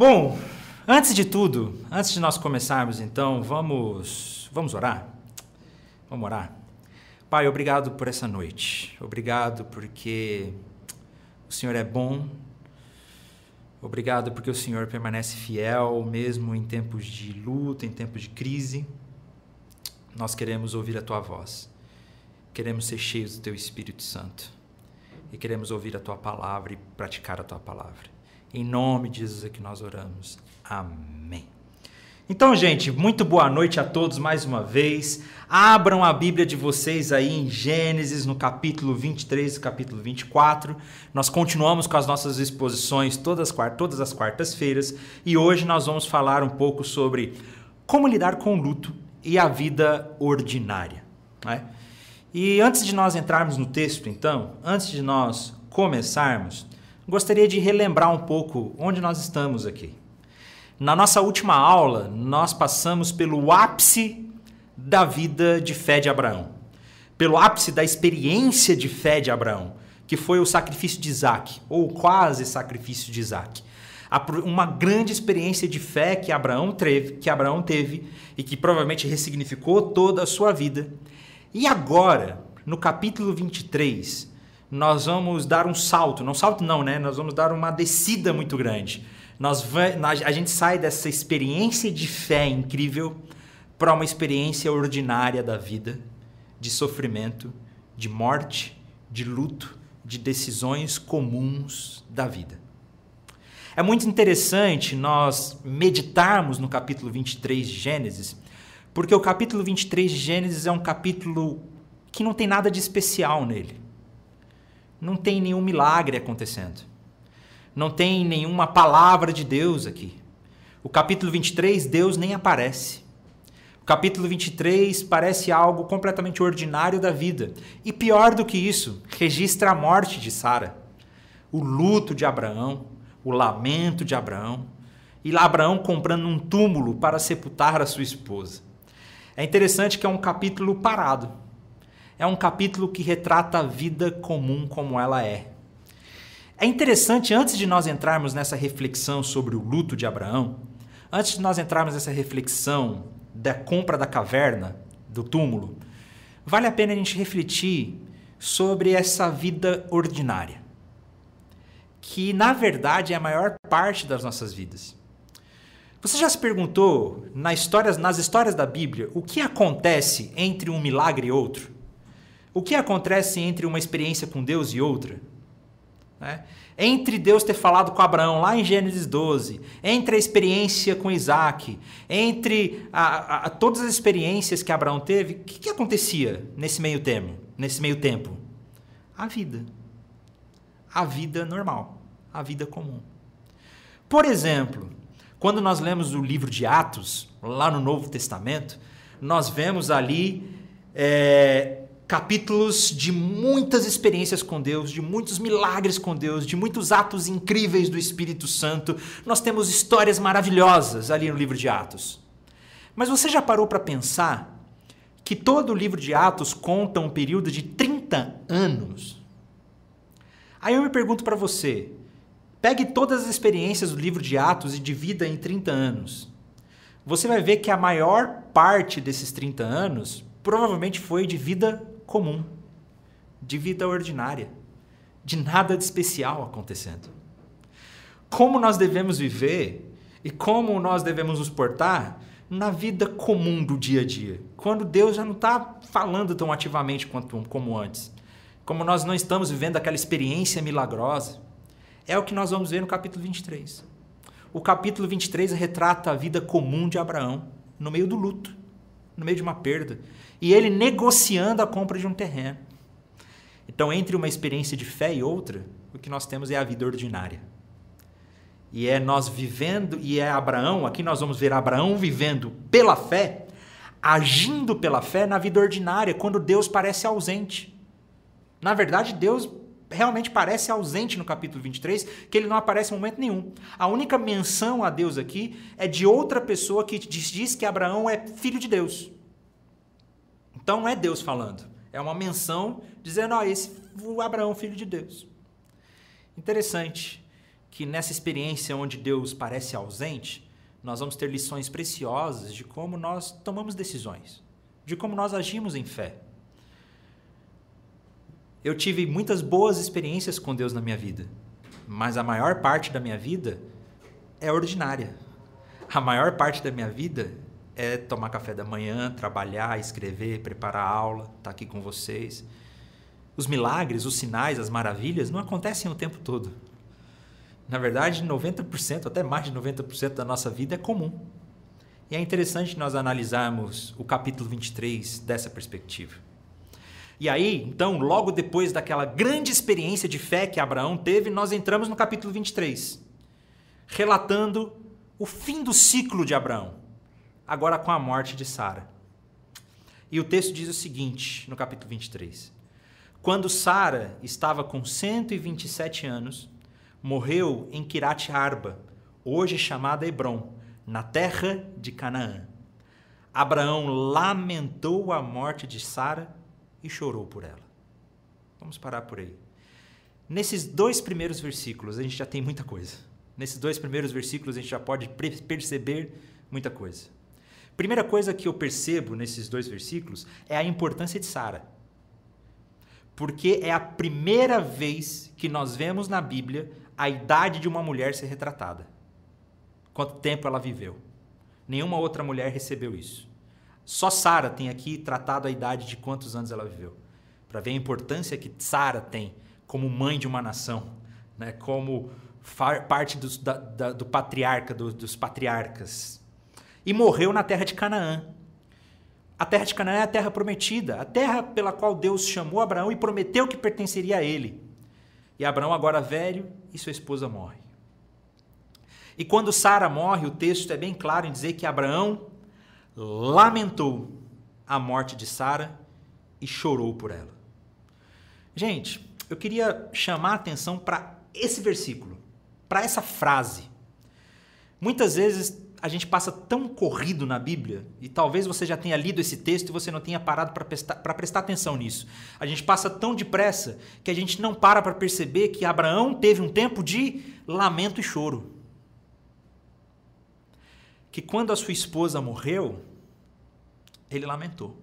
Bom, antes de tudo, antes de nós começarmos, então, vamos, vamos orar? Vamos orar? Pai, obrigado por essa noite. Obrigado porque o Senhor é bom. Obrigado porque o Senhor permanece fiel, mesmo em tempos de luta, em tempos de crise. Nós queremos ouvir a tua voz. Queremos ser cheios do teu Espírito Santo. E queremos ouvir a tua palavra e praticar a tua palavra. Em nome de Jesus é que nós oramos. Amém. Então, gente, muito boa noite a todos mais uma vez. Abram a Bíblia de vocês aí em Gênesis, no capítulo 23 e capítulo 24. Nós continuamos com as nossas exposições todas, todas as quartas-feiras e hoje nós vamos falar um pouco sobre como lidar com o luto e a vida ordinária. Né? E antes de nós entrarmos no texto, então, antes de nós começarmos, gostaria de relembrar um pouco onde nós estamos aqui. Na nossa última aula, nós passamos pelo ápice da vida de fé de Abraão, pelo ápice da experiência de fé de Abraão, que foi o sacrifício de Isaac, ou quase sacrifício de Isaac. Uma grande experiência de fé que Abraão teve, que Abraão teve e que provavelmente ressignificou toda a sua vida. E agora, no capítulo 23, nós vamos dar um salto, não salto não, né? Nós vamos dar uma descida muito grande. Nós a gente sai dessa experiência de fé incrível para uma experiência ordinária da vida, de sofrimento, de morte, de luto, de decisões comuns da vida. É muito interessante nós meditarmos no capítulo 23 de Gênesis, porque o capítulo 23 de Gênesis é um capítulo que não tem nada de especial nele não tem nenhum milagre acontecendo. Não tem nenhuma palavra de Deus aqui. O capítulo 23, Deus nem aparece. O capítulo 23 parece algo completamente ordinário da vida. E pior do que isso, registra a morte de Sara, o luto de Abraão, o lamento de Abraão, e Abraão comprando um túmulo para sepultar a sua esposa. É interessante que é um capítulo parado é um capítulo que retrata a vida comum como ela é. É interessante, antes de nós entrarmos nessa reflexão sobre o luto de Abraão, antes de nós entrarmos nessa reflexão da compra da caverna, do túmulo, vale a pena a gente refletir sobre essa vida ordinária, que na verdade é a maior parte das nossas vidas. Você já se perguntou nas histórias, nas histórias da Bíblia o que acontece entre um milagre e outro? O que acontece entre uma experiência com Deus e outra? Né? Entre Deus ter falado com Abraão lá em Gênesis 12, entre a experiência com Isaac, entre a, a, todas as experiências que Abraão teve, o que, que acontecia nesse meio termo, nesse meio tempo? A vida. A vida normal, a vida comum. Por exemplo, quando nós lemos o livro de Atos, lá no Novo Testamento, nós vemos ali é, capítulos de muitas experiências com Deus, de muitos milagres com Deus, de muitos atos incríveis do Espírito Santo. Nós temos histórias maravilhosas ali no livro de Atos. Mas você já parou para pensar que todo o livro de Atos conta um período de 30 anos? Aí eu me pergunto para você, pegue todas as experiências do livro de Atos e divida em 30 anos. Você vai ver que a maior parte desses 30 anos provavelmente foi de vida comum, de vida ordinária, de nada de especial acontecendo. Como nós devemos viver e como nós devemos nos portar na vida comum do dia a dia, quando Deus já não está falando tão ativamente quanto, como antes, como nós não estamos vivendo aquela experiência milagrosa. É o que nós vamos ver no capítulo 23. O capítulo 23 retrata a vida comum de Abraão, no meio do luto, no meio de uma perda, e ele negociando a compra de um terreno. Então, entre uma experiência de fé e outra, o que nós temos é a vida ordinária. E é nós vivendo, e é Abraão, aqui nós vamos ver Abraão vivendo pela fé, agindo pela fé na vida ordinária, quando Deus parece ausente. Na verdade, Deus realmente parece ausente no capítulo 23, que ele não aparece em momento nenhum. A única menção a Deus aqui é de outra pessoa que diz que Abraão é filho de Deus. Então não é Deus falando, é uma menção dizendo, ó, esse o Abraão, filho de Deus. Interessante que nessa experiência onde Deus parece ausente, nós vamos ter lições preciosas de como nós tomamos decisões, de como nós agimos em fé. Eu tive muitas boas experiências com Deus na minha vida, mas a maior parte da minha vida é ordinária. A maior parte da minha vida é tomar café da manhã, trabalhar, escrever, preparar aula, estar tá aqui com vocês. Os milagres, os sinais, as maravilhas não acontecem o tempo todo. Na verdade, 90%, até mais de 90% da nossa vida é comum. E é interessante nós analisarmos o capítulo 23 dessa perspectiva. E aí, então, logo depois daquela grande experiência de fé que Abraão teve, nós entramos no capítulo 23, relatando o fim do ciclo de Abraão, agora com a morte de Sara. E o texto diz o seguinte, no capítulo 23: Quando Sara estava com 127 anos, morreu em Kirat Arba, hoje chamada Hebron, na terra de Canaã. Abraão lamentou a morte de Sara e chorou por ela. Vamos parar por aí. Nesses dois primeiros versículos, a gente já tem muita coisa. Nesses dois primeiros versículos, a gente já pode perceber muita coisa. Primeira coisa que eu percebo nesses dois versículos é a importância de Sara. Porque é a primeira vez que nós vemos na Bíblia a idade de uma mulher ser retratada. Quanto tempo ela viveu. Nenhuma outra mulher recebeu isso. Só Sara tem aqui tratado a idade de quantos anos ela viveu. Para ver a importância que Sara tem como mãe de uma nação, né? como parte dos, da, da, do patriarca, do, dos patriarcas. E morreu na terra de Canaã. A terra de Canaã é a terra prometida, a terra pela qual Deus chamou Abraão e prometeu que pertenceria a ele. E Abraão, agora velho, e sua esposa morre. E quando Sara morre, o texto é bem claro em dizer que Abraão lamentou a morte de Sara e chorou por ela. Gente, eu queria chamar a atenção para esse versículo, para essa frase. Muitas vezes a gente passa tão corrido na Bíblia, e talvez você já tenha lido esse texto e você não tenha parado para prestar, prestar atenção nisso. A gente passa tão depressa que a gente não para para perceber que Abraão teve um tempo de lamento e choro. Que quando a sua esposa morreu, ele lamentou.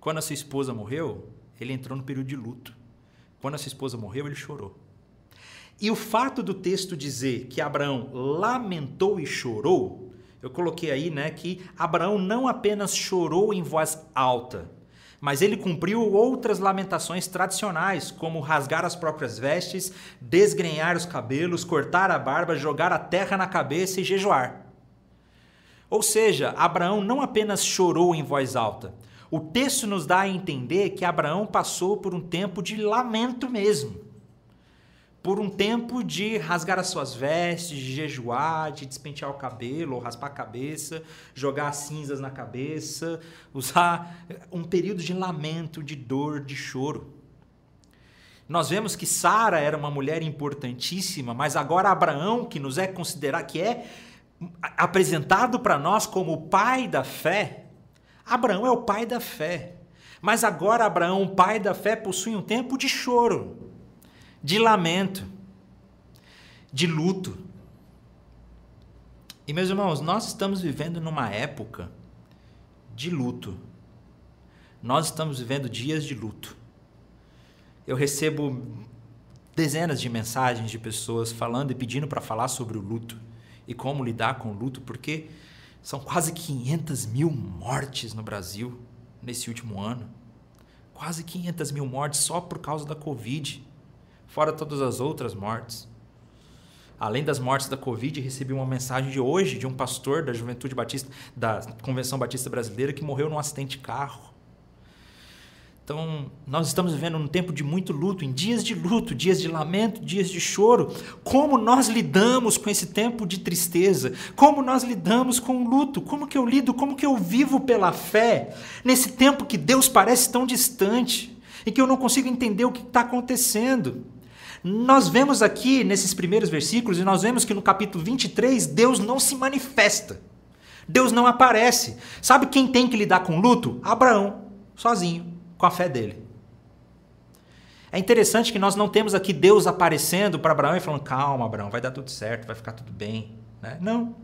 Quando a sua esposa morreu, ele entrou no período de luto. Quando a sua esposa morreu, ele chorou. E o fato do texto dizer que Abraão lamentou e chorou, eu coloquei aí, né, que Abraão não apenas chorou em voz alta, mas ele cumpriu outras lamentações tradicionais, como rasgar as próprias vestes, desgrenhar os cabelos, cortar a barba, jogar a terra na cabeça e jejuar. Ou seja, Abraão não apenas chorou em voz alta. O texto nos dá a entender que Abraão passou por um tempo de lamento mesmo por um tempo de rasgar as suas vestes, de jejuar, de despentear o cabelo, ou raspar a cabeça, jogar cinzas na cabeça, usar um período de lamento, de dor, de choro. Nós vemos que Sara era uma mulher importantíssima, mas agora Abraão, que nos é considerado, que é apresentado para nós como o pai da fé, Abraão é o pai da fé. Mas agora Abraão, pai da fé, possui um tempo de choro de lamento, de luto. E meus irmãos, nós estamos vivendo numa época de luto. Nós estamos vivendo dias de luto. Eu recebo dezenas de mensagens de pessoas falando e pedindo para falar sobre o luto e como lidar com o luto, porque são quase 500 mil mortes no Brasil nesse último ano. Quase 500 mil mortes só por causa da Covid fora todas as outras mortes. Além das mortes da Covid, recebi uma mensagem de hoje de um pastor da Juventude Batista, da Convenção Batista Brasileira, que morreu num acidente de carro. Então, nós estamos vivendo um tempo de muito luto, em dias de luto, dias de lamento, dias de choro. Como nós lidamos com esse tempo de tristeza? Como nós lidamos com o luto? Como que eu lido? Como que eu vivo pela fé nesse tempo que Deus parece tão distante e que eu não consigo entender o que está acontecendo? Nós vemos aqui nesses primeiros versículos, e nós vemos que no capítulo 23, Deus não se manifesta. Deus não aparece. Sabe quem tem que lidar com luto? Abraão, sozinho, com a fé dele. É interessante que nós não temos aqui Deus aparecendo para Abraão e falando: calma, Abraão, vai dar tudo certo, vai ficar tudo bem. Né? Não.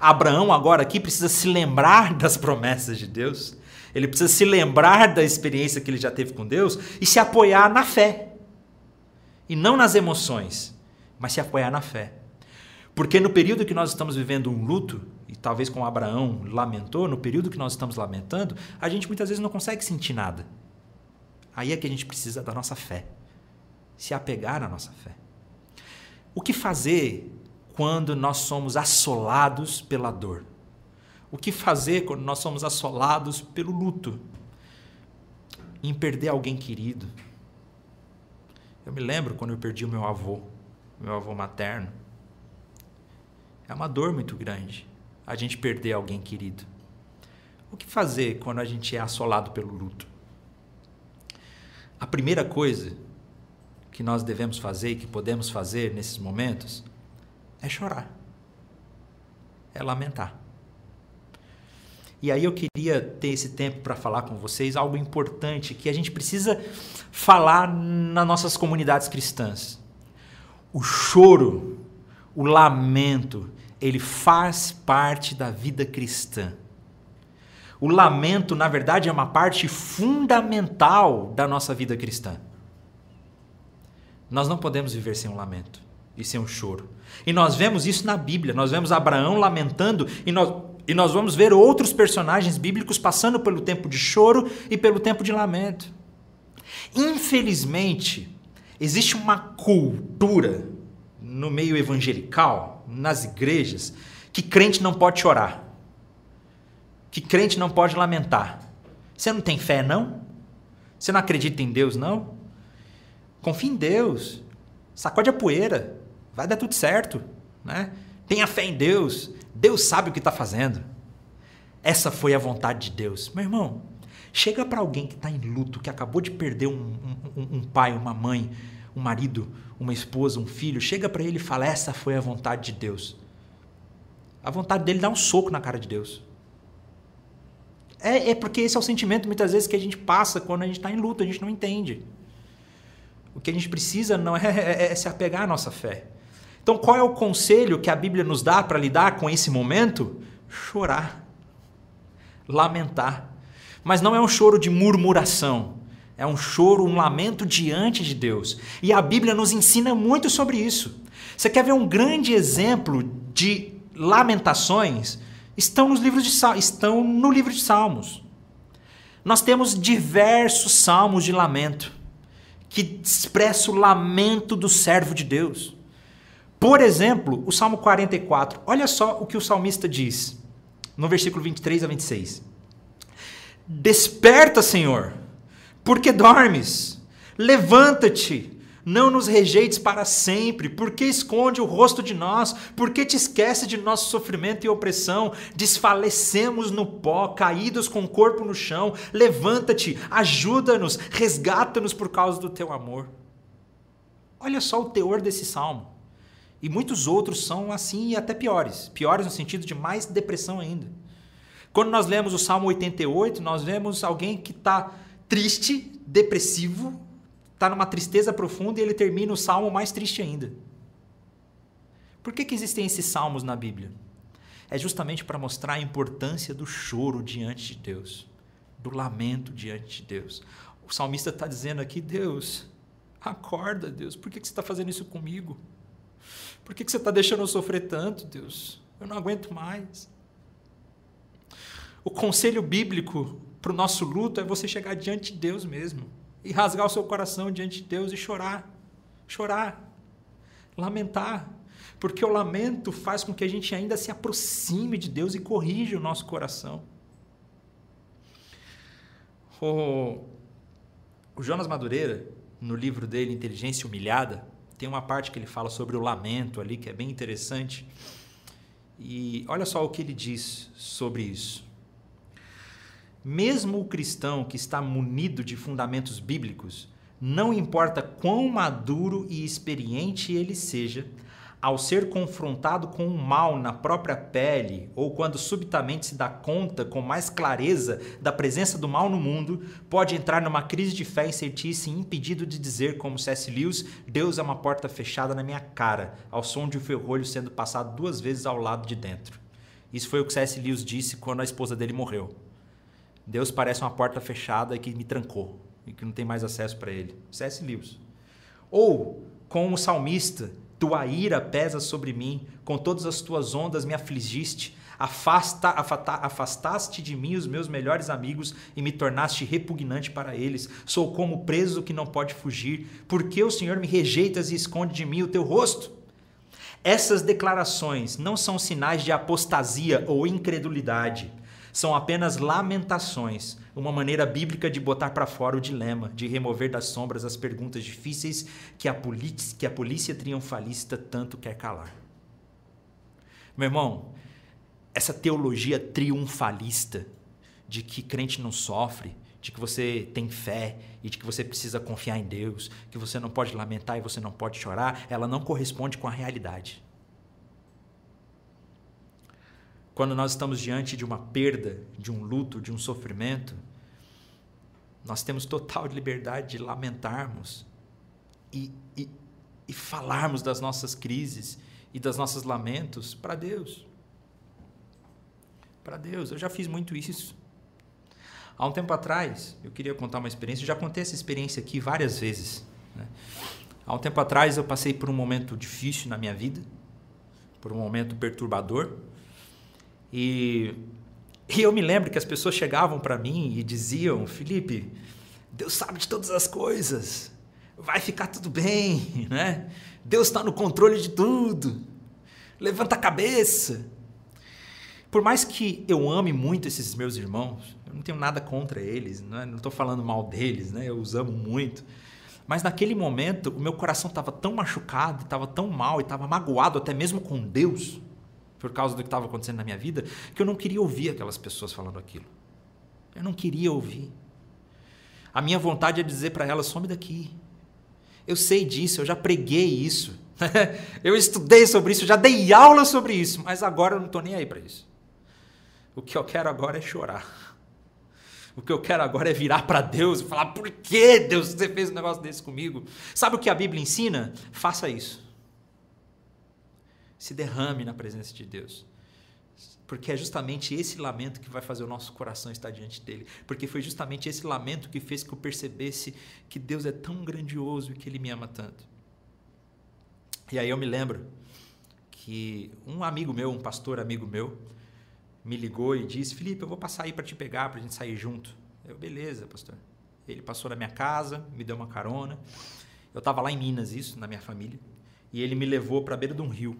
Abraão agora aqui precisa se lembrar das promessas de Deus, ele precisa se lembrar da experiência que ele já teve com Deus e se apoiar na fé. E não nas emoções, mas se apoiar na fé. Porque no período que nós estamos vivendo um luto, e talvez como Abraão lamentou, no período que nós estamos lamentando, a gente muitas vezes não consegue sentir nada. Aí é que a gente precisa da nossa fé. Se apegar à nossa fé. O que fazer quando nós somos assolados pela dor? O que fazer quando nós somos assolados pelo luto? Em perder alguém querido. Eu me lembro quando eu perdi o meu avô, meu avô materno. É uma dor muito grande a gente perder alguém querido. O que fazer quando a gente é assolado pelo luto? A primeira coisa que nós devemos fazer e que podemos fazer nesses momentos é chorar, é lamentar. E aí eu queria ter esse tempo para falar com vocês algo importante que a gente precisa falar nas nossas comunidades cristãs. O choro, o lamento, ele faz parte da vida cristã. O lamento, na verdade, é uma parte fundamental da nossa vida cristã. Nós não podemos viver sem um lamento e sem um choro. E nós vemos isso na Bíblia. Nós vemos Abraão lamentando e nós, e nós vamos ver outros personagens bíblicos passando pelo tempo de choro e pelo tempo de lamento. Infelizmente, existe uma cultura no meio evangelical, nas igrejas, que crente não pode chorar que crente não pode lamentar. Você não tem fé, não? Você não acredita em Deus, não? Confie em Deus. Sacode a poeira. Vai dar tudo certo. Né? Tenha fé em Deus. Deus sabe o que está fazendo. Essa foi a vontade de Deus. Meu irmão, chega para alguém que está em luto, que acabou de perder um, um, um pai, uma mãe, um marido, uma esposa, um filho. Chega para ele e fala: Essa foi a vontade de Deus. A vontade dele dá um soco na cara de Deus. É, é porque esse é o sentimento muitas vezes que a gente passa quando a gente está em luta, a gente não entende. O que a gente precisa não é, é, é se apegar à nossa fé. Então, qual é o conselho que a Bíblia nos dá para lidar com esse momento? Chorar, lamentar. Mas não é um choro de murmuração, é um choro, um lamento diante de Deus. E a Bíblia nos ensina muito sobre isso. Você quer ver um grande exemplo de lamentações? estão nos livros de estão no livro de Salmos. Nós temos diversos salmos de lamento que expressam o lamento do servo de Deus. Por exemplo, o Salmo 44. Olha só o que o salmista diz no versículo 23 a 26. Desperta, Senhor, porque dormes. Levanta-te, não nos rejeites para sempre, porque esconde o rosto de nós, porque te esquece de nosso sofrimento e opressão, desfalecemos no pó, caídos com o corpo no chão. Levanta-te, ajuda-nos, resgata-nos por causa do teu amor. Olha só o teor desse salmo. E muitos outros são assim e até piores. Piores no sentido de mais depressão ainda. Quando nós lemos o Salmo 88, nós vemos alguém que está triste, depressivo, está numa tristeza profunda e ele termina o salmo mais triste ainda. Por que, que existem esses salmos na Bíblia? É justamente para mostrar a importância do choro diante de Deus, do lamento diante de Deus. O salmista está dizendo aqui: Deus, acorda, Deus, por que, que você está fazendo isso comigo? Por que, que você está deixando eu sofrer tanto, Deus? Eu não aguento mais. O conselho bíblico para o nosso luto é você chegar diante de Deus mesmo e rasgar o seu coração diante de Deus e chorar. Chorar. Lamentar. Porque o lamento faz com que a gente ainda se aproxime de Deus e corrija o nosso coração. O, Jonas Madureira, no livro dele Inteligência Humilhada, tem uma parte que ele fala sobre o lamento ali, que é bem interessante. E olha só o que ele diz sobre isso. Mesmo o cristão que está munido de fundamentos bíblicos, não importa quão maduro e experiente ele seja, ao ser confrontado com o mal na própria pele, ou quando subitamente se dá conta com mais clareza da presença do mal no mundo, pode entrar numa crise de fé e sentir-se impedido de dizer, como C.S. Lewis, Deus é uma porta fechada na minha cara, ao som de um ferrolho sendo passado duas vezes ao lado de dentro. Isso foi o que C.S. Lewis disse quando a esposa dele morreu. Deus parece uma porta fechada que me trancou e que não tem mais acesso para ele. C.S. Lewis. Ou, com o salmista, tua ira pesa sobre mim, com todas as tuas ondas me afligiste. Afasta, afasta, afastaste de mim os meus melhores amigos e me tornaste repugnante para eles. Sou como preso que não pode fugir. Por que o Senhor me rejeitas e esconde de mim o teu rosto? Essas declarações não são sinais de apostasia ou incredulidade. São apenas lamentações, uma maneira bíblica de botar para fora o dilema, de remover das sombras as perguntas difíceis que a, que a polícia triunfalista tanto quer calar. Meu irmão, essa teologia triunfalista de que crente não sofre, de que você tem fé e de que você precisa confiar em Deus, que você não pode lamentar e você não pode chorar, ela não corresponde com a realidade. Quando nós estamos diante de uma perda, de um luto, de um sofrimento, nós temos total liberdade de lamentarmos e, e, e falarmos das nossas crises e das nossos lamentos para Deus. Para Deus. Eu já fiz muito isso. Há um tempo atrás, eu queria contar uma experiência, eu já contei essa experiência aqui várias vezes. Né? Há um tempo atrás, eu passei por um momento difícil na minha vida, por um momento perturbador. E, e eu me lembro que as pessoas chegavam para mim e diziam: Felipe, Deus sabe de todas as coisas, vai ficar tudo bem, né? Deus está no controle de tudo, levanta a cabeça. Por mais que eu ame muito esses meus irmãos, eu não tenho nada contra eles, né? não estou falando mal deles, né? eu os amo muito. Mas naquele momento, o meu coração estava tão machucado, estava tão mal e estava magoado até mesmo com Deus, por causa do que estava acontecendo na minha vida, que eu não queria ouvir aquelas pessoas falando aquilo. Eu não queria ouvir. A minha vontade é dizer para elas: some daqui. Eu sei disso, eu já preguei isso. eu estudei sobre isso, já dei aula sobre isso, mas agora eu não estou nem aí para isso. O que eu quero agora é chorar. O que eu quero agora é virar para Deus e falar: por que Deus você fez um negócio desse comigo? Sabe o que a Bíblia ensina? Faça isso se derrame na presença de Deus. Porque é justamente esse lamento que vai fazer o nosso coração estar diante dele. Porque foi justamente esse lamento que fez que eu percebesse que Deus é tão grandioso e que ele me ama tanto. E aí eu me lembro que um amigo meu, um pastor amigo meu, me ligou e disse: Felipe, eu vou passar aí para te pegar, para a gente sair junto. Eu, beleza, pastor. Ele passou na minha casa, me deu uma carona. Eu estava lá em Minas, isso, na minha família. E ele me levou para a beira de um rio.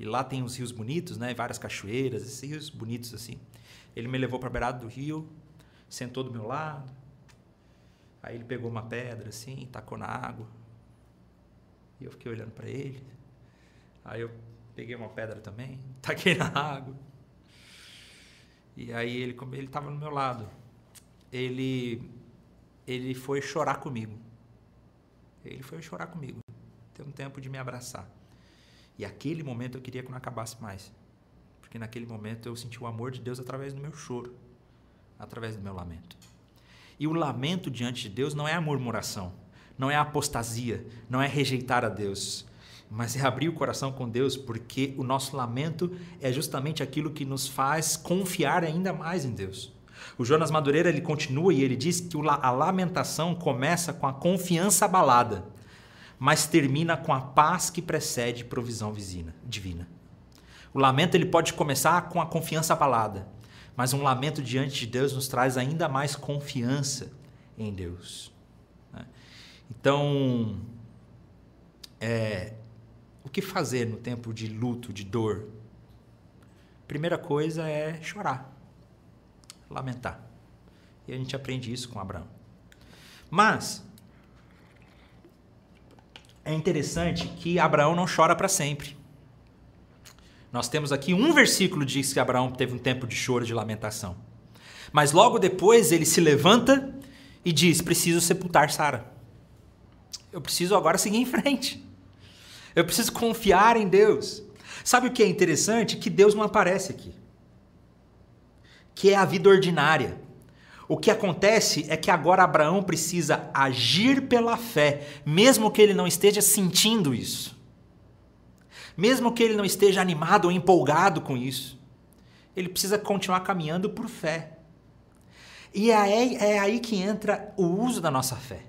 E lá tem uns rios bonitos, né? Várias cachoeiras, esses rios bonitos assim. Ele me levou para a beirada do rio, sentou do meu lado. Aí ele pegou uma pedra assim, tacou na água. E eu fiquei olhando para ele. Aí eu peguei uma pedra também, taquei na água. E aí ele ele estava no meu lado. Ele ele foi chorar comigo. Ele foi chorar comigo. Tem um tempo de me abraçar. E aquele momento eu queria que não acabasse mais. Porque naquele momento eu senti o amor de Deus através do meu choro, através do meu lamento. E o lamento diante de Deus não é a murmuração, não é a apostasia, não é rejeitar a Deus, mas é abrir o coração com Deus, porque o nosso lamento é justamente aquilo que nos faz confiar ainda mais em Deus. O Jonas Madureira ele continua e ele diz que a lamentação começa com a confiança abalada mas termina com a paz que precede provisão divina. O lamento ele pode começar com a confiança abalada, mas um lamento diante de Deus nos traz ainda mais confiança em Deus. Né? Então, é, o que fazer no tempo de luto, de dor? Primeira coisa é chorar, lamentar. E a gente aprende isso com Abraão. Mas é interessante que Abraão não chora para sempre. Nós temos aqui um versículo que diz que Abraão teve um tempo de choro, de lamentação. Mas logo depois ele se levanta e diz: Preciso sepultar Sara. Eu preciso agora seguir em frente. Eu preciso confiar em Deus. Sabe o que é interessante? Que Deus não aparece aqui. Que é a vida ordinária. O que acontece é que agora Abraão precisa agir pela fé, mesmo que ele não esteja sentindo isso. Mesmo que ele não esteja animado ou empolgado com isso. Ele precisa continuar caminhando por fé. E é aí, é que entra o uso da nossa fé.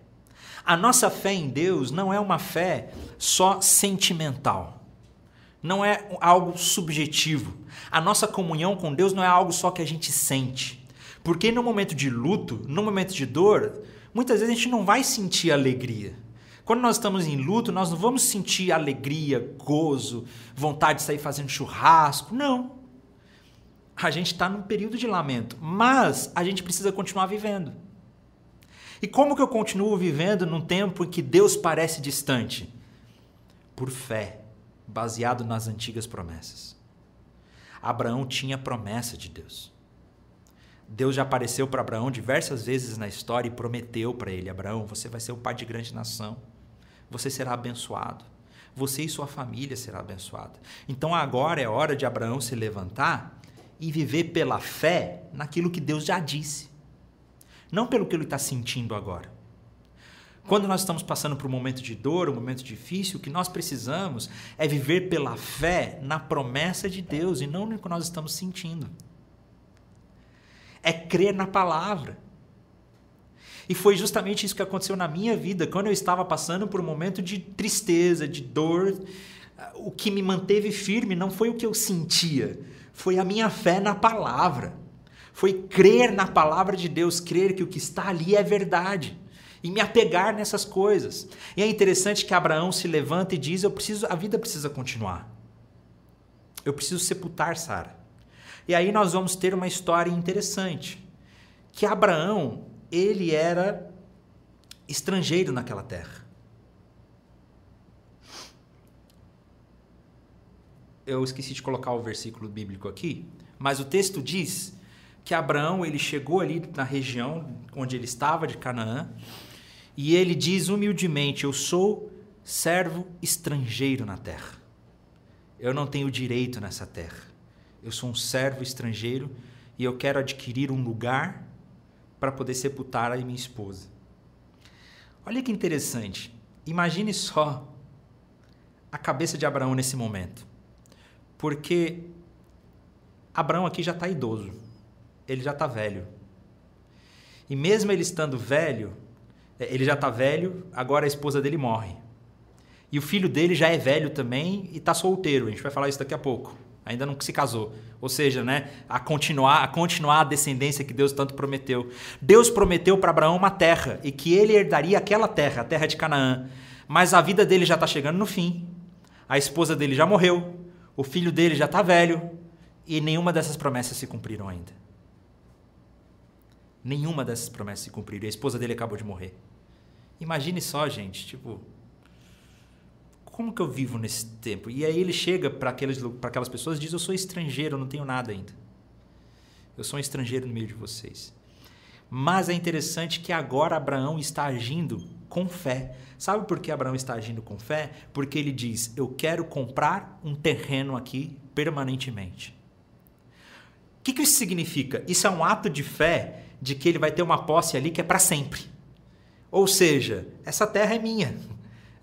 A nossa fé em Deus não é uma fé só sentimental. Não é algo subjetivo. A nossa comunhão com Deus não é algo só que a gente sente. Porque no momento de luto, no momento de dor, muitas vezes a gente não vai sentir alegria. Quando nós estamos em luto, nós não vamos sentir alegria, gozo, vontade de sair fazendo churrasco. Não a gente está num período de lamento, mas a gente precisa continuar vivendo. E como que eu continuo vivendo num tempo em que Deus parece distante? Por fé, baseado nas antigas promessas. Abraão tinha promessa de Deus. Deus já apareceu para Abraão diversas vezes na história e prometeu para ele: Abraão, você vai ser o pai de grande nação, você será abençoado, você e sua família será abençoada. Então agora é hora de Abraão se levantar e viver pela fé naquilo que Deus já disse, não pelo que ele está sentindo agora. Quando nós estamos passando por um momento de dor, um momento difícil, o que nós precisamos é viver pela fé na promessa de Deus e não no que nós estamos sentindo. É crer na palavra. E foi justamente isso que aconteceu na minha vida, quando eu estava passando por um momento de tristeza, de dor. O que me manteve firme não foi o que eu sentia, foi a minha fé na palavra. Foi crer na palavra de Deus, crer que o que está ali é verdade e me apegar nessas coisas. E é interessante que Abraão se levanta e diz: "Eu preciso, a vida precisa continuar. Eu preciso sepultar Sara". E aí nós vamos ter uma história interessante, que Abraão, ele era estrangeiro naquela terra. eu esqueci de colocar o versículo bíblico aqui, mas o texto diz que Abraão ele chegou ali na região onde ele estava de Canaã e ele diz humildemente: Eu sou servo estrangeiro na terra. Eu não tenho direito nessa terra. Eu sou um servo estrangeiro e eu quero adquirir um lugar para poder sepultar a minha esposa. Olha que interessante. Imagine só a cabeça de Abraão nesse momento. Porque Abraão aqui já está idoso, ele já está velho. E mesmo ele estando velho, é, ele já está velho, agora a esposa dele morre. E o filho dele já é velho também e está solteiro. A gente vai falar isso daqui a pouco. Ainda não se casou. Ou seja, né, a continuar, a continuar a descendência que Deus tanto prometeu. Deus prometeu para Abraão uma terra e que ele herdaria aquela terra, a terra de Canaã. Mas a vida dele já está chegando no fim. A esposa dele já morreu o filho dele já está velho e nenhuma dessas promessas se cumpriram ainda. Nenhuma dessas promessas se cumpriram. E a esposa dele acabou de morrer. Imagine só, gente, tipo, como que eu vivo nesse tempo? E aí ele chega para aquelas pessoas e diz: Eu sou estrangeiro, eu não tenho nada ainda. Eu sou um estrangeiro no meio de vocês. Mas é interessante que agora Abraão está agindo com fé. Sabe por que Abraão está agindo com fé? Porque ele diz: Eu quero comprar um terreno aqui permanentemente. O que, que isso significa? Isso é um ato de fé de que ele vai ter uma posse ali que é para sempre. Ou seja, essa terra é minha.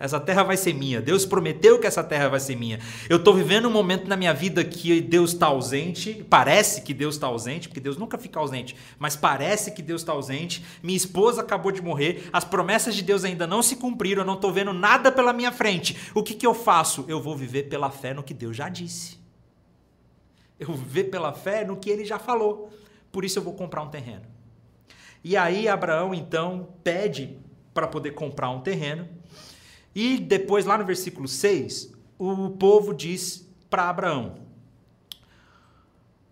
Essa terra vai ser minha. Deus prometeu que essa terra vai ser minha. Eu estou vivendo um momento na minha vida que Deus está ausente. Parece que Deus está ausente, porque Deus nunca fica ausente, mas parece que Deus está ausente. Minha esposa acabou de morrer. As promessas de Deus ainda não se cumpriram. Eu não estou vendo nada pela minha frente. O que, que eu faço? Eu vou viver pela fé no que Deus já disse. Eu vou viver pela fé no que ele já falou. Por isso eu vou comprar um terreno. E aí Abraão então pede para poder comprar um terreno. E depois, lá no versículo 6, o povo diz para Abraão: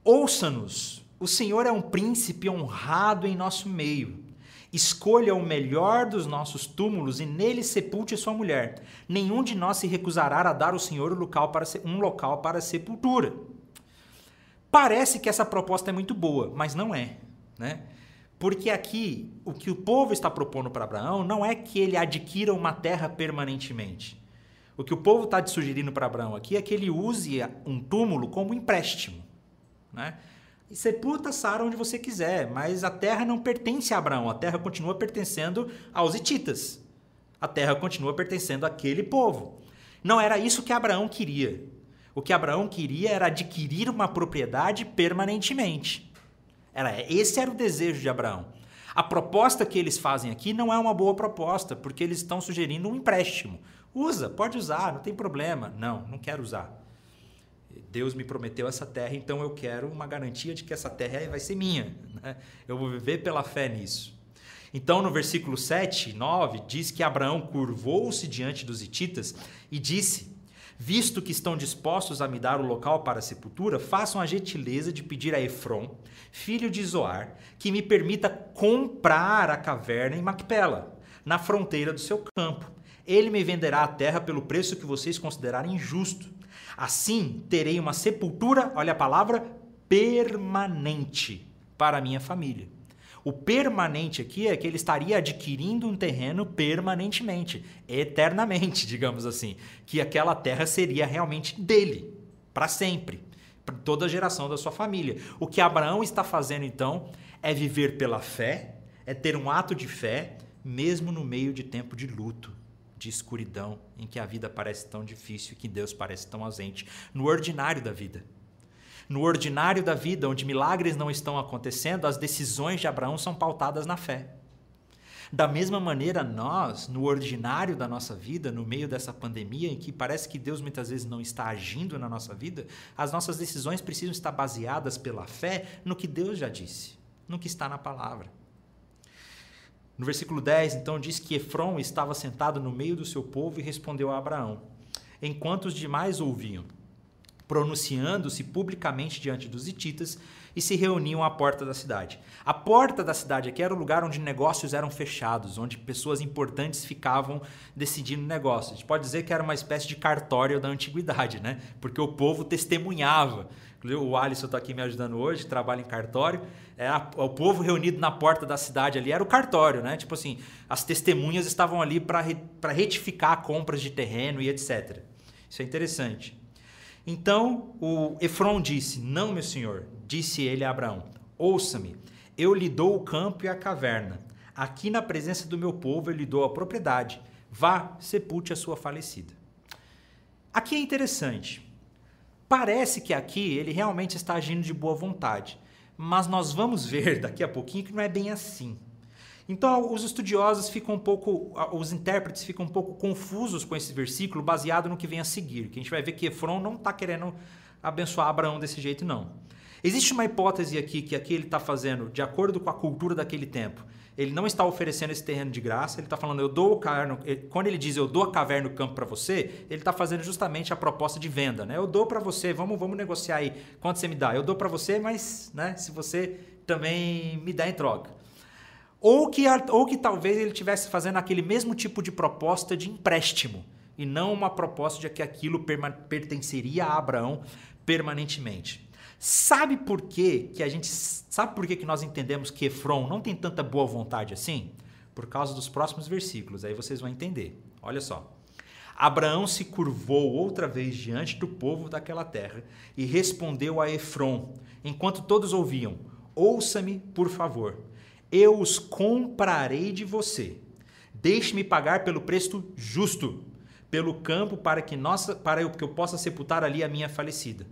Ouça-nos, o Senhor é um príncipe honrado em nosso meio. Escolha o melhor dos nossos túmulos e nele sepulte sua mulher. Nenhum de nós se recusará a dar ao Senhor um local para, um local para sepultura. Parece que essa proposta é muito boa, mas não é. Né? Porque aqui o que o povo está propondo para Abraão não é que ele adquira uma terra permanentemente. O que o povo está sugerindo para Abraão aqui é que ele use um túmulo como empréstimo. Né? E sepulta Sara onde você quiser, mas a terra não pertence a Abraão, a terra continua pertencendo aos hititas. A terra continua pertencendo àquele povo. Não era isso que Abraão queria. O que Abraão queria era adquirir uma propriedade permanentemente. Esse era o desejo de Abraão. A proposta que eles fazem aqui não é uma boa proposta, porque eles estão sugerindo um empréstimo. Usa, pode usar, não tem problema. Não, não quero usar. Deus me prometeu essa terra, então eu quero uma garantia de que essa terra vai ser minha. Né? Eu vou viver pela fé nisso. Então, no versículo 7, 9, diz que Abraão curvou-se diante dos hititas e disse: Visto que estão dispostos a me dar o local para a sepultura, façam a gentileza de pedir a Efron, filho de Zoar, que me permita comprar a caverna em Macpela, na fronteira do seu campo. Ele me venderá a terra pelo preço que vocês considerarem justo. Assim terei uma sepultura, olha a palavra, permanente para minha família. O permanente aqui é que ele estaria adquirindo um terreno permanentemente, eternamente, digamos assim, que aquela terra seria realmente dele, para sempre, para toda a geração da sua família. O que Abraão está fazendo então é viver pela fé, é ter um ato de fé, mesmo no meio de tempo de luto, de escuridão, em que a vida parece tão difícil e que Deus parece tão ausente, no ordinário da vida. No ordinário da vida, onde milagres não estão acontecendo, as decisões de Abraão são pautadas na fé. Da mesma maneira, nós, no ordinário da nossa vida, no meio dessa pandemia em que parece que Deus muitas vezes não está agindo na nossa vida, as nossas decisões precisam estar baseadas pela fé no que Deus já disse, no que está na palavra. No versículo 10, então, diz que Efron estava sentado no meio do seu povo e respondeu a Abraão, enquanto os demais ouviam pronunciando-se publicamente diante dos hititas e se reuniam à porta da cidade. A porta da cidade aqui era o lugar onde negócios eram fechados, onde pessoas importantes ficavam decidindo negócios. A gente pode dizer que era uma espécie de cartório da antiguidade, né? Porque o povo testemunhava. O Alisson está aqui me ajudando hoje, trabalha em cartório. É o povo reunido na porta da cidade ali era o cartório, né? Tipo assim, as testemunhas estavam ali para retificar compras de terreno e etc. Isso é interessante. Então o Efron disse: Não, meu senhor, disse ele a Abraão: Ouça-me, eu lhe dou o campo e a caverna. Aqui na presença do meu povo eu lhe dou a propriedade. Vá, sepulte a sua falecida. Aqui é interessante. Parece que aqui ele realmente está agindo de boa vontade, mas nós vamos ver daqui a pouquinho que não é bem assim. Então, os estudiosos ficam um pouco, os intérpretes ficam um pouco confusos com esse versículo, baseado no que vem a seguir. Que a gente vai ver que Efron não está querendo abençoar Abraão desse jeito, não. Existe uma hipótese aqui que aqui ele está fazendo de acordo com a cultura daquele tempo. Ele não está oferecendo esse terreno de graça, ele está falando, eu dou o caverno. Quando ele diz eu dou a caverna no campo para você, ele está fazendo justamente a proposta de venda. Né? Eu dou para você, vamos, vamos negociar aí. Quanto você me dá? Eu dou para você, mas né, se você também me dá em troca. Ou que, ou que talvez ele estivesse fazendo aquele mesmo tipo de proposta de empréstimo e não uma proposta de que aquilo pertenceria a Abraão permanentemente. Sabe por quê que a gente sabe por que, que nós entendemos que Efron não tem tanta boa vontade assim? Por causa dos próximos versículos, aí vocês vão entender. Olha só. Abraão se curvou outra vez diante do povo daquela terra e respondeu a Efron, enquanto todos ouviam: Ouça-me, por favor eu os comprarei de você. Deixe-me pagar pelo preço justo, pelo campo para que, nossa, para que eu possa sepultar ali a minha falecida.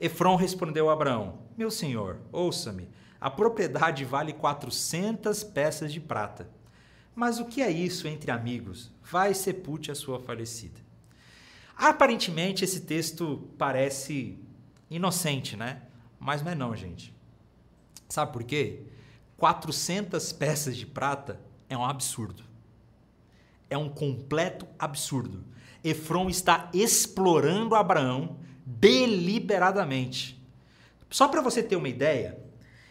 Efron respondeu a Abraão: Meu senhor, ouça-me. A propriedade vale 400 peças de prata. Mas o que é isso entre amigos? Vai sepulte a sua falecida. Aparentemente esse texto parece inocente, né? Mas não é não, gente. Sabe por quê? 400 peças de prata é um absurdo. É um completo absurdo. Efron está explorando Abraão deliberadamente. Só para você ter uma ideia,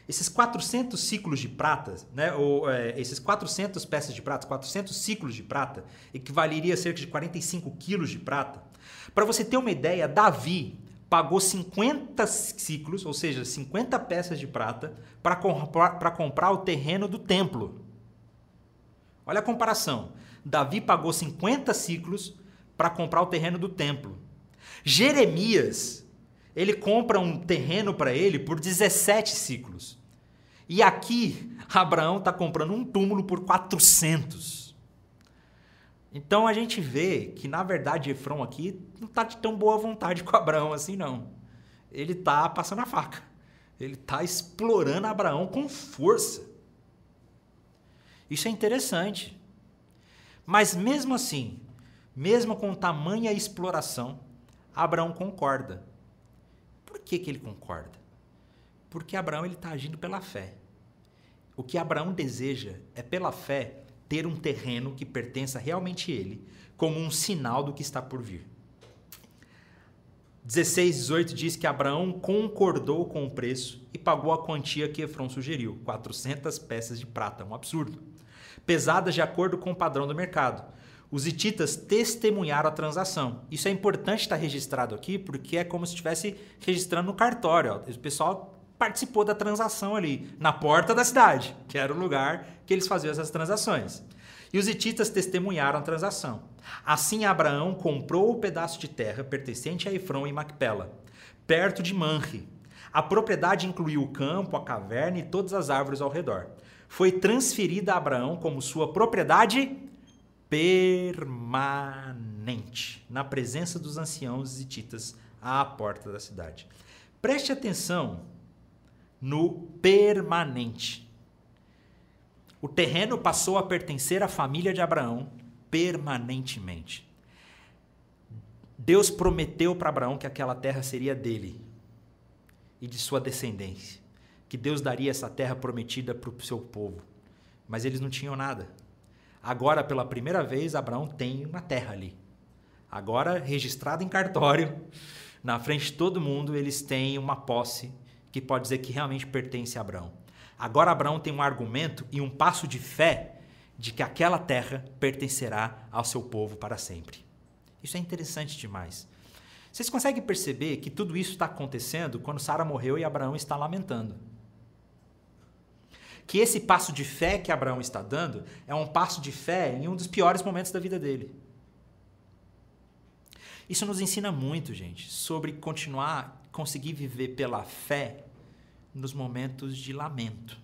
esses 400 ciclos de prata, né, ou é, esses 400 peças de prata, 400 ciclos de prata, equivaleria a cerca de 45 quilos de prata. Para você ter uma ideia, Davi pagou 50 ciclos, ou seja, 50 peças de prata, para comprar, comprar o terreno do templo. Olha a comparação. Davi pagou 50 ciclos para comprar o terreno do templo. Jeremias, ele compra um terreno para ele por 17 ciclos. E aqui, Abraão está comprando um túmulo por 400. Então a gente vê que, na verdade, Efron aqui não está de tão boa vontade com Abraão assim, não. Ele está passando a faca. Ele está explorando Abraão com força. Isso é interessante. Mas mesmo assim, mesmo com tamanha exploração, Abraão concorda. Por que, que ele concorda? Porque Abraão está agindo pela fé. O que Abraão deseja é, pela fé, ter um terreno que pertença realmente a ele, como um sinal do que está por vir. 16, 18 diz que Abraão concordou com o preço e pagou a quantia que Efron sugeriu, 400 peças de prata, um absurdo. Pesadas de acordo com o padrão do mercado. Os hititas testemunharam a transação. Isso é importante estar registrado aqui, porque é como se estivesse registrando no cartório. Ó. O pessoal participou da transação ali, na porta da cidade, que era o lugar que eles faziam essas transações. E os hititas testemunharam a transação. Assim, Abraão comprou o pedaço de terra pertencente a Efron e Macpela, perto de Manre. A propriedade incluiu o campo, a caverna e todas as árvores ao redor. Foi transferida a Abraão como sua propriedade permanente, na presença dos anciãos hititas à porta da cidade. Preste atenção no permanente. O terreno passou a pertencer à família de Abraão permanentemente. Deus prometeu para Abraão que aquela terra seria dele e de sua descendência, que Deus daria essa terra prometida para o seu povo. Mas eles não tinham nada. Agora, pela primeira vez, Abraão tem uma terra ali. Agora, registrada em cartório, na frente de todo mundo, eles têm uma posse que pode dizer que realmente pertence a Abraão. Agora, Abraão tem um argumento e um passo de fé de que aquela terra pertencerá ao seu povo para sempre. Isso é interessante demais. Vocês conseguem perceber que tudo isso está acontecendo quando Sara morreu e Abraão está lamentando? que esse passo de fé que Abraão está dando é um passo de fé em um dos piores momentos da vida dele. Isso nos ensina muito, gente, sobre continuar, conseguir viver pela fé nos momentos de lamento,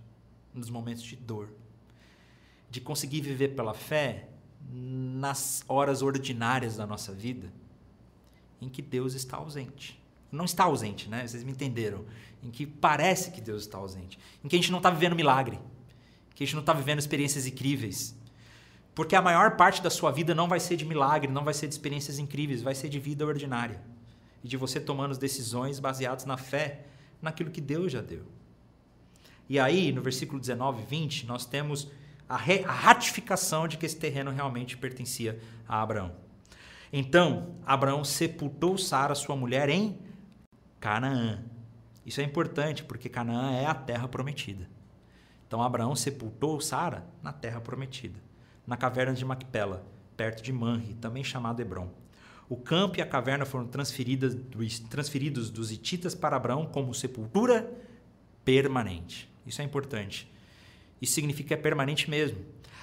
nos momentos de dor. De conseguir viver pela fé nas horas ordinárias da nossa vida, em que Deus está ausente. Não está ausente, né? Vocês me entenderam em que parece que Deus está ausente, em que a gente não está vivendo milagre, que a gente não está vivendo experiências incríveis. Porque a maior parte da sua vida não vai ser de milagre, não vai ser de experiências incríveis, vai ser de vida ordinária. E de você tomando decisões baseadas na fé, naquilo que Deus já deu. E aí, no versículo 19 e 20, nós temos a, a ratificação de que esse terreno realmente pertencia a Abraão. Então, Abraão sepultou Sara, sua mulher, em Canaã, isso é importante porque Canaã é a terra prometida. Então Abraão sepultou Sara na terra prometida, na caverna de Macpela, perto de Manre, também chamado Hebron. O campo e a caverna foram transferidas dos, transferidos dos hititas para Abraão como sepultura permanente. Isso é importante. Isso significa que é permanente mesmo.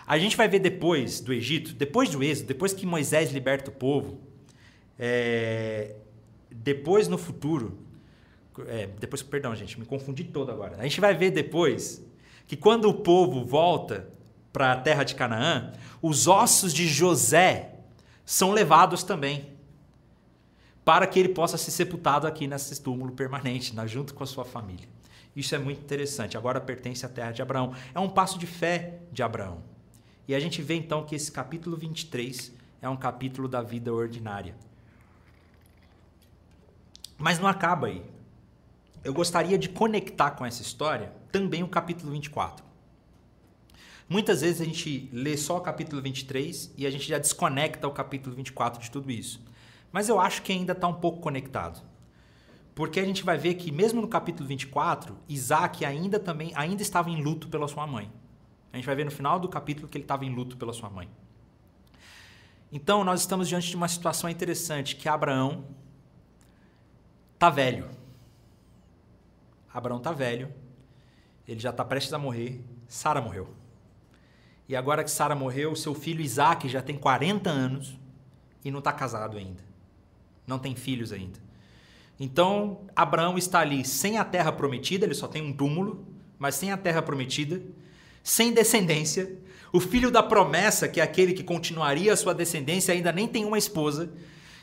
A gente vai ver depois do Egito, depois do êxodo, depois que Moisés liberta o povo, é, depois no futuro, é, depois, perdão, gente, me confundi todo agora. A gente vai ver depois que quando o povo volta para a terra de Canaã, os ossos de José são levados também para que ele possa ser sepultado aqui nesse túmulo permanente, junto com a sua família. Isso é muito interessante. Agora pertence à terra de Abraão. É um passo de fé de Abraão. E a gente vê então que esse capítulo 23 é um capítulo da vida ordinária. Mas não acaba aí eu gostaria de conectar com essa história também o capítulo 24. Muitas vezes a gente lê só o capítulo 23 e a gente já desconecta o capítulo 24 de tudo isso. Mas eu acho que ainda está um pouco conectado. Porque a gente vai ver que mesmo no capítulo 24, Isaac ainda também ainda estava em luto pela sua mãe. A gente vai ver no final do capítulo que ele estava em luto pela sua mãe. Então nós estamos diante de uma situação interessante que Abraão está velho Abraão está velho, ele já está prestes a morrer, Sara morreu. E agora que Sara morreu, seu filho Isaac já tem 40 anos e não está casado ainda. Não tem filhos ainda. Então, Abraão está ali sem a terra prometida, ele só tem um túmulo, mas sem a terra prometida, sem descendência. O filho da promessa, que é aquele que continuaria a sua descendência, ainda nem tem uma esposa.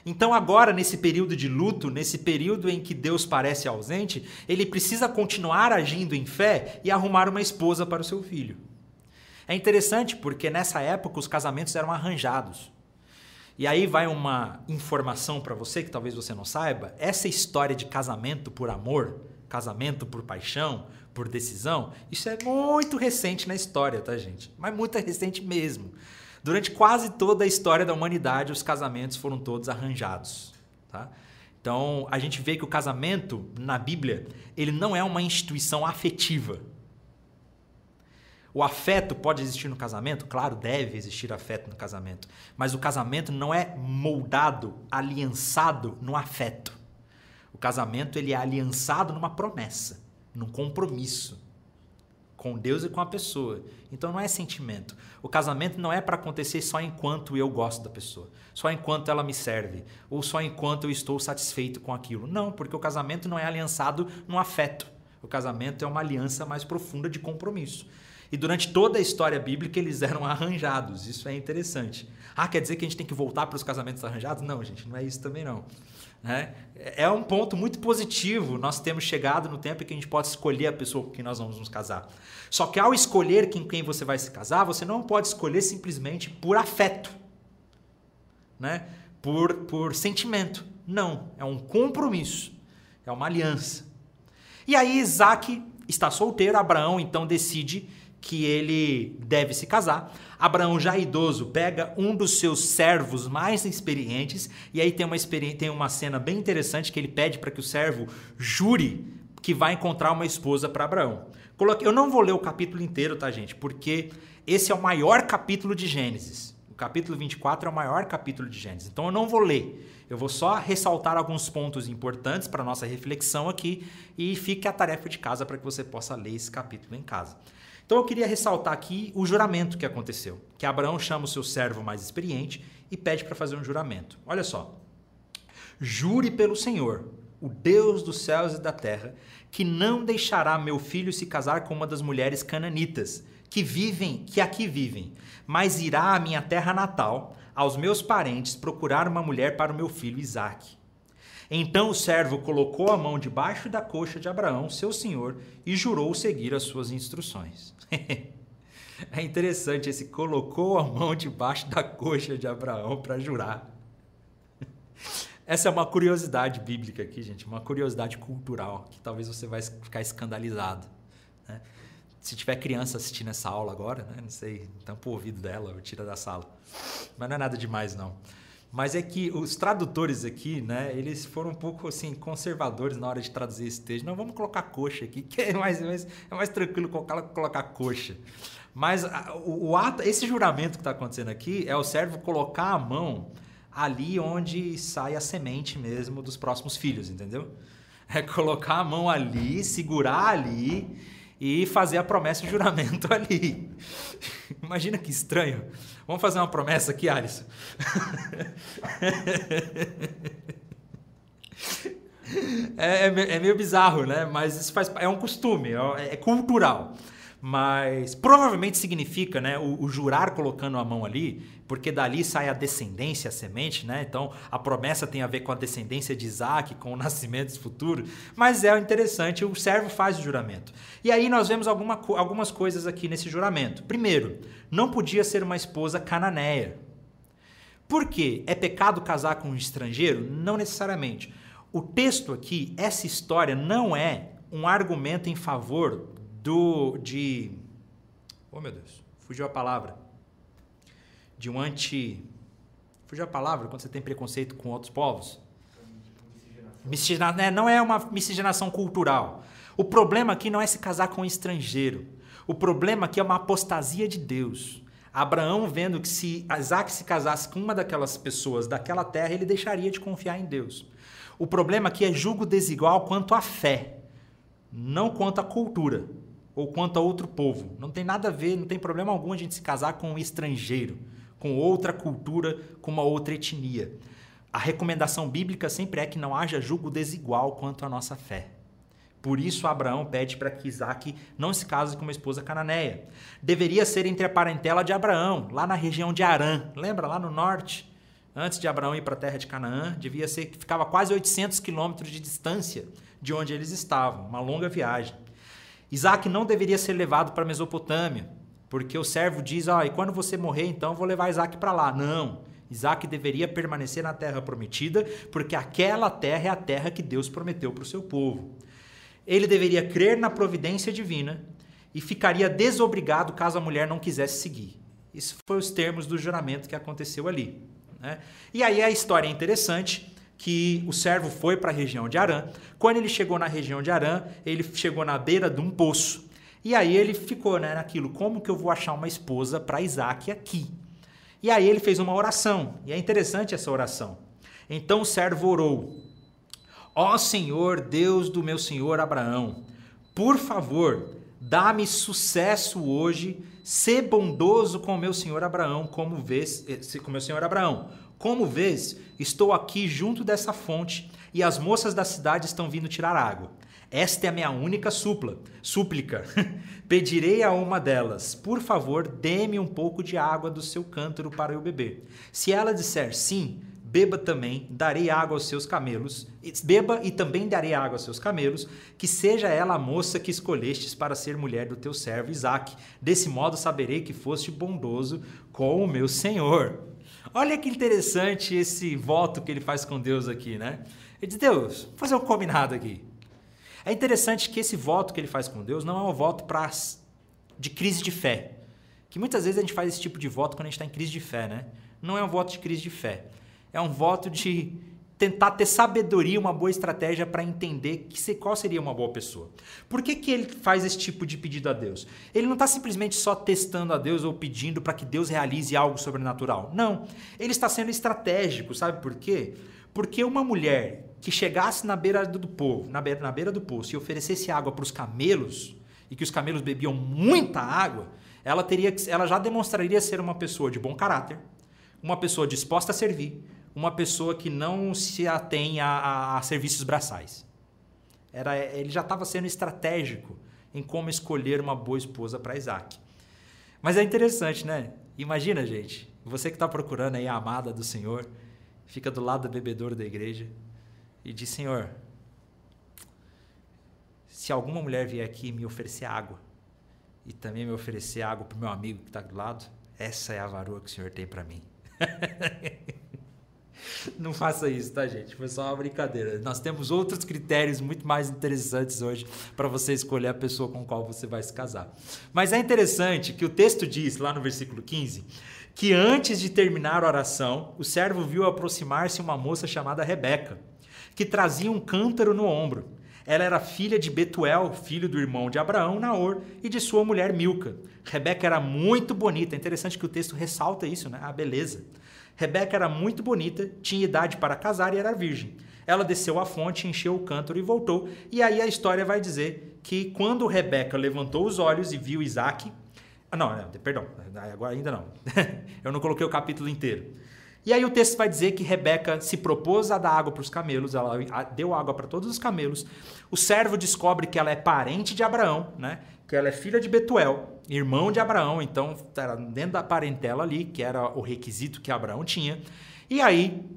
Então, agora, nesse período de luto, nesse período em que Deus parece ausente, ele precisa continuar agindo em fé e arrumar uma esposa para o seu filho. É interessante porque nessa época os casamentos eram arranjados. E aí vai uma informação para você que talvez você não saiba: essa história de casamento por amor, casamento por paixão, por decisão, isso é muito recente na história, tá, gente? Mas muito recente mesmo. Durante quase toda a história da humanidade, os casamentos foram todos arranjados, tá? Então, a gente vê que o casamento na Bíblia, ele não é uma instituição afetiva. O afeto pode existir no casamento? Claro, deve existir afeto no casamento. Mas o casamento não é moldado, aliançado no afeto. O casamento ele é aliançado numa promessa, num compromisso com Deus e com a pessoa. Então não é sentimento. O casamento não é para acontecer só enquanto eu gosto da pessoa, só enquanto ela me serve, ou só enquanto eu estou satisfeito com aquilo. Não, porque o casamento não é aliançado no afeto. O casamento é uma aliança mais profunda de compromisso. E durante toda a história bíblica eles eram arranjados. Isso é interessante. Ah, quer dizer que a gente tem que voltar para os casamentos arranjados? Não, gente, não é isso também não. Né? É um ponto muito positivo. Nós temos chegado no tempo em que a gente pode escolher a pessoa com quem nós vamos nos casar. Só que ao escolher com quem você vai se casar, você não pode escolher simplesmente por afeto, né? por, por sentimento. Não, é um compromisso, é uma aliança. E aí Isaac está solteiro, Abraão então decide que ele deve se casar. Abraão, já idoso, pega um dos seus servos mais experientes, e aí tem uma, tem uma cena bem interessante que ele pede para que o servo jure que vai encontrar uma esposa para Abraão. Eu não vou ler o capítulo inteiro, tá, gente? Porque esse é o maior capítulo de Gênesis. O capítulo 24 é o maior capítulo de Gênesis. Então eu não vou ler. Eu vou só ressaltar alguns pontos importantes para nossa reflexão aqui e fique a tarefa de casa para que você possa ler esse capítulo em casa. Então eu queria ressaltar aqui o juramento que aconteceu, que Abraão chama o seu servo mais experiente e pede para fazer um juramento. Olha só. Jure pelo Senhor, o Deus dos céus e da terra, que não deixará meu filho se casar com uma das mulheres cananitas, que vivem, que aqui vivem, mas irá à minha terra natal, aos meus parentes, procurar uma mulher para o meu filho Isaque. Então o servo colocou a mão debaixo da coxa de Abraão, seu senhor, e jurou seguir as suas instruções. é interessante esse colocou a mão debaixo da coxa de Abraão para jurar. Essa é uma curiosidade bíblica aqui, gente, uma curiosidade cultural, que talvez você vai ficar escandalizado. Né? Se tiver criança assistindo essa aula agora, né? não sei, tampa o ouvido dela ou tira da sala. Mas não é nada demais, não. Mas é que os tradutores aqui, né, eles foram um pouco assim conservadores na hora de traduzir esse texto. Não, vamos colocar coxa aqui, que é mais, mais é mais tranquilo colocar, colocar coxa. Mas o, o ato, esse juramento que está acontecendo aqui é o servo colocar a mão ali onde sai a semente mesmo dos próximos filhos, entendeu? É colocar a mão ali, segurar ali e fazer a promessa e o juramento ali. Imagina que estranho. Vamos fazer uma promessa aqui, Alisson. É, é, é, meio bizarro, né? Mas isso faz, é um costume, é, é cultural mas provavelmente significa, né, o, o, jurar colocando a mão ali, porque dali sai a descendência, a semente, né? Então a promessa tem a ver com a descendência de Isaac, com o nascimento futuro. Mas é interessante, o servo faz o juramento. E aí nós vemos alguma, algumas coisas aqui nesse juramento. Primeiro, não podia ser uma esposa cananeia. Por quê? É pecado casar com um estrangeiro? Não necessariamente. O texto aqui, essa história, não é um argumento em favor do de Oh meu Deus, fugiu a palavra. De um anti Fugiu a palavra quando você tem preconceito com outros povos? Miscigenação. Né? Não é uma miscigenação cultural. O problema aqui não é se casar com um estrangeiro. O problema aqui é uma apostasia de Deus. Abraão, vendo que se Isaac se casasse com uma daquelas pessoas daquela terra, ele deixaria de confiar em Deus. O problema aqui é julgo desigual quanto à fé, não quanto à cultura ou quanto a outro povo. Não tem nada a ver, não tem problema algum a gente se casar com um estrangeiro, com outra cultura, com uma outra etnia. A recomendação bíblica sempre é que não haja julgo desigual quanto à nossa fé. Por isso, Abraão pede para que Isaac não se case com uma esposa cananeia. Deveria ser entre a parentela de Abraão, lá na região de Arã. Lembra, lá no norte? Antes de Abraão ir para a terra de Canaã, devia ser que ficava quase 800 quilômetros de distância de onde eles estavam, uma longa viagem. Isaac não deveria ser levado para a Mesopotâmia, porque o servo diz: ah, e quando você morrer, então vou levar Isaac para lá. Não. Isaac deveria permanecer na terra prometida, porque aquela terra é a terra que Deus prometeu para o seu povo ele deveria crer na providência divina e ficaria desobrigado caso a mulher não quisesse seguir. Isso foi os termos do juramento que aconteceu ali. Né? E aí a história é interessante que o servo foi para a região de Arã. Quando ele chegou na região de Arã, ele chegou na beira de um poço. E aí ele ficou né, naquilo, como que eu vou achar uma esposa para Isaac aqui? E aí ele fez uma oração, e é interessante essa oração. Então o servo orou, Ó Senhor, Deus do meu senhor Abraão, por favor, dá-me sucesso hoje, sê bondoso com meu senhor Abraão, como vês, eh, com meu senhor Abraão. Como vês, estou aqui junto dessa fonte e as moças da cidade estão vindo tirar água. Esta é a minha única supla, súplica. Pedirei a uma delas, por favor, dê-me um pouco de água do seu cântaro para eu beber. Se ela disser sim, beba também, darei água aos seus camelos, beba e também darei água aos seus camelos, que seja ela a moça que escolhestes para ser mulher do teu servo Isaque. Desse modo saberei que foste bondoso com o meu Senhor. Olha que interessante esse voto que ele faz com Deus aqui, né? Ele diz: Deus, vou fazer um combinado aqui. É interessante que esse voto que ele faz com Deus não é um voto pra, de crise de fé. Que muitas vezes a gente faz esse tipo de voto quando a gente está em crise de fé, né? Não é um voto de crise de fé. É um voto de tentar ter sabedoria, uma boa estratégia para entender que qual seria uma boa pessoa. Por que, que ele faz esse tipo de pedido a Deus? Ele não está simplesmente só testando a Deus ou pedindo para que Deus realize algo sobrenatural. Não. Ele está sendo estratégico, sabe por quê? Porque uma mulher que chegasse na beira do povo, na beira, na beira do poço e oferecesse água para os camelos, e que os camelos bebiam muita água, ela teria ela já demonstraria ser uma pessoa de bom caráter, uma pessoa disposta a servir, uma pessoa que não se atém a, a, a serviços braçais. Era, ele já estava sendo estratégico em como escolher uma boa esposa para Isaac. Mas é interessante, né? Imagina, gente, você que está procurando aí a amada do Senhor, fica do lado do bebedouro da igreja e diz: Senhor, se alguma mulher vier aqui me oferecer água e também me oferecer água para o meu amigo que está do lado, essa é a varoa que o Senhor tem para mim. Não faça isso, tá, gente? Foi só uma brincadeira. Nós temos outros critérios muito mais interessantes hoje para você escolher a pessoa com qual você vai se casar. Mas é interessante que o texto diz, lá no versículo 15, que antes de terminar a oração, o servo viu aproximar-se uma moça chamada Rebeca, que trazia um cântaro no ombro. Ela era filha de Betuel, filho do irmão de Abraão, Naor, e de sua mulher Milca. Rebeca era muito bonita. É interessante que o texto ressalta isso, né? A beleza. Rebeca era muito bonita, tinha idade para casar e era virgem. Ela desceu à fonte, encheu o cântaro e voltou. E aí a história vai dizer que quando Rebeca levantou os olhos e viu Isaac. Ah, não, não perdão, agora ainda não. Eu não coloquei o capítulo inteiro. E aí o texto vai dizer que Rebeca se propôs a dar água para os camelos, ela deu água para todos os camelos. O servo descobre que ela é parente de Abraão, né? que ela é filha de Betuel, irmão de Abraão, então era dentro da parentela ali, que era o requisito que Abraão tinha. E aí,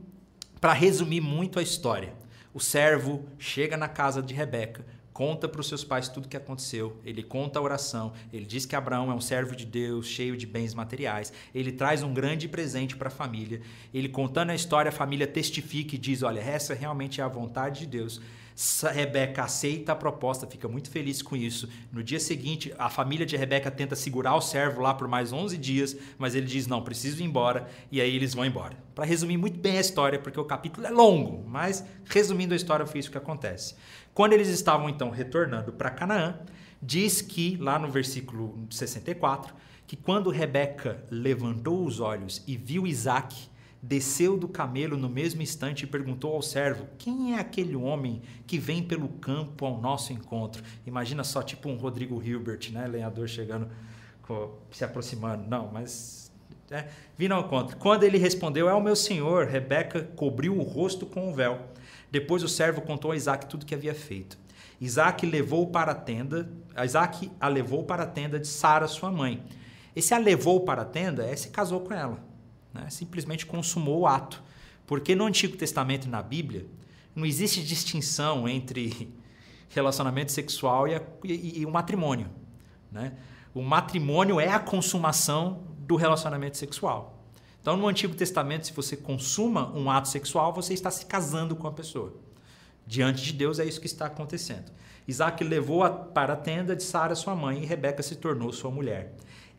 para resumir muito a história, o servo chega na casa de Rebeca, conta para os seus pais tudo o que aconteceu, ele conta a oração, ele diz que Abraão é um servo de Deus, cheio de bens materiais, ele traz um grande presente para a família, ele contando a história, a família testifica e diz: olha, essa realmente é a vontade de Deus. Rebeca aceita a proposta, fica muito feliz com isso. No dia seguinte, a família de Rebeca tenta segurar o servo lá por mais 11 dias, mas ele diz: Não, preciso ir embora, e aí eles vão embora. Para resumir muito bem a história, porque o capítulo é longo, mas resumindo a história, foi isso que acontece. Quando eles estavam então retornando para Canaã, diz que, lá no versículo 64, que quando Rebeca levantou os olhos e viu Isaac, desceu do camelo no mesmo instante e perguntou ao servo: Quem é aquele homem que vem pelo campo ao nosso encontro? Imagina só, tipo um Rodrigo Hilbert, né? Lenhador chegando, se aproximando. Não, mas É, vindo ao contra. Quando ele respondeu, é o meu senhor, Rebeca cobriu o rosto com o véu. Depois o servo contou a Isaac tudo que havia feito. Isaac levou para a tenda, Isaac a levou para a tenda de Sara, sua mãe. Esse a levou para a tenda é se casou com ela. Né? Simplesmente consumou o ato. Porque no Antigo Testamento e na Bíblia não existe distinção entre relacionamento sexual e, a, e, e o matrimônio. Né? O matrimônio é a consumação do relacionamento sexual. Então, no Antigo Testamento, se você consuma um ato sexual, você está se casando com a pessoa. Diante de Deus é isso que está acontecendo. Isaac levou -a para a tenda de Sara, sua mãe, e Rebeca se tornou sua mulher.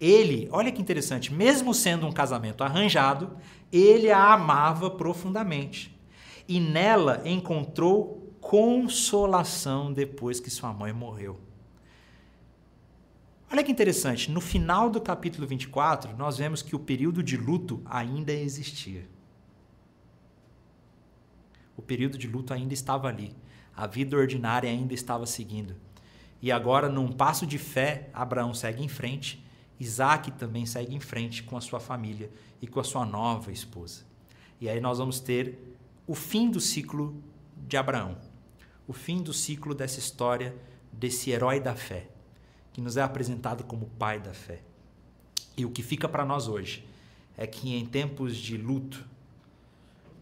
Ele, olha que interessante, mesmo sendo um casamento arranjado, ele a amava profundamente. E nela encontrou consolação depois que sua mãe morreu. Olha que interessante, no final do capítulo 24, nós vemos que o período de luto ainda existia. O período de luto ainda estava ali. A vida ordinária ainda estava seguindo. E agora, num passo de fé, Abraão segue em frente, Isaac também segue em frente com a sua família e com a sua nova esposa. E aí nós vamos ter o fim do ciclo de Abraão, o fim do ciclo dessa história desse herói da fé, que nos é apresentado como pai da fé. E o que fica para nós hoje é que em tempos de luto,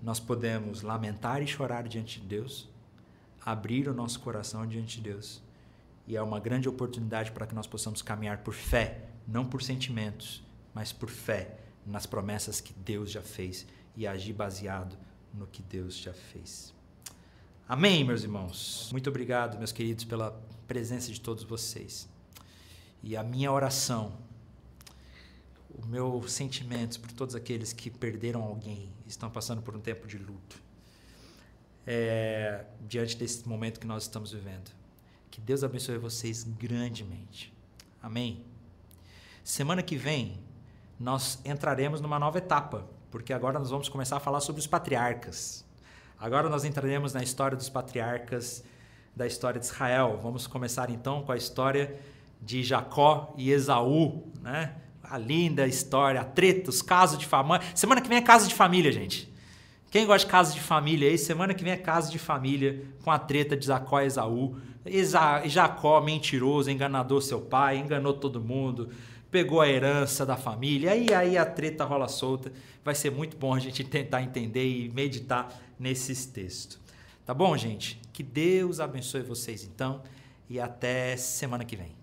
nós podemos lamentar e chorar diante de Deus, abrir o nosso coração diante de Deus. E é uma grande oportunidade para que nós possamos caminhar por fé, não por sentimentos, mas por fé nas promessas que Deus já fez e agir baseado no que Deus já fez. Amém, meus irmãos. Muito obrigado, meus queridos, pela presença de todos vocês. E a minha oração o meu sentimento por todos aqueles que perderam alguém, estão passando por um tempo de luto, é, diante desse momento que nós estamos vivendo. Que Deus abençoe vocês grandemente. Amém? Semana que vem, nós entraremos numa nova etapa, porque agora nós vamos começar a falar sobre os patriarcas. Agora nós entraremos na história dos patriarcas da história de Israel. Vamos começar então com a história de Jacó e Esaú, né? a linda história, a treta, os casos de família. Semana que vem é casa de família, gente. Quem gosta de casa de família aí, semana que vem é casa de família com a treta de Jacó e Esaú. Exa Jacó, mentiroso, enganador seu pai, enganou todo mundo, pegou a herança da família, e aí a treta rola solta. Vai ser muito bom a gente tentar entender e meditar nesses textos. Tá bom, gente? Que Deus abençoe vocês então e até semana que vem.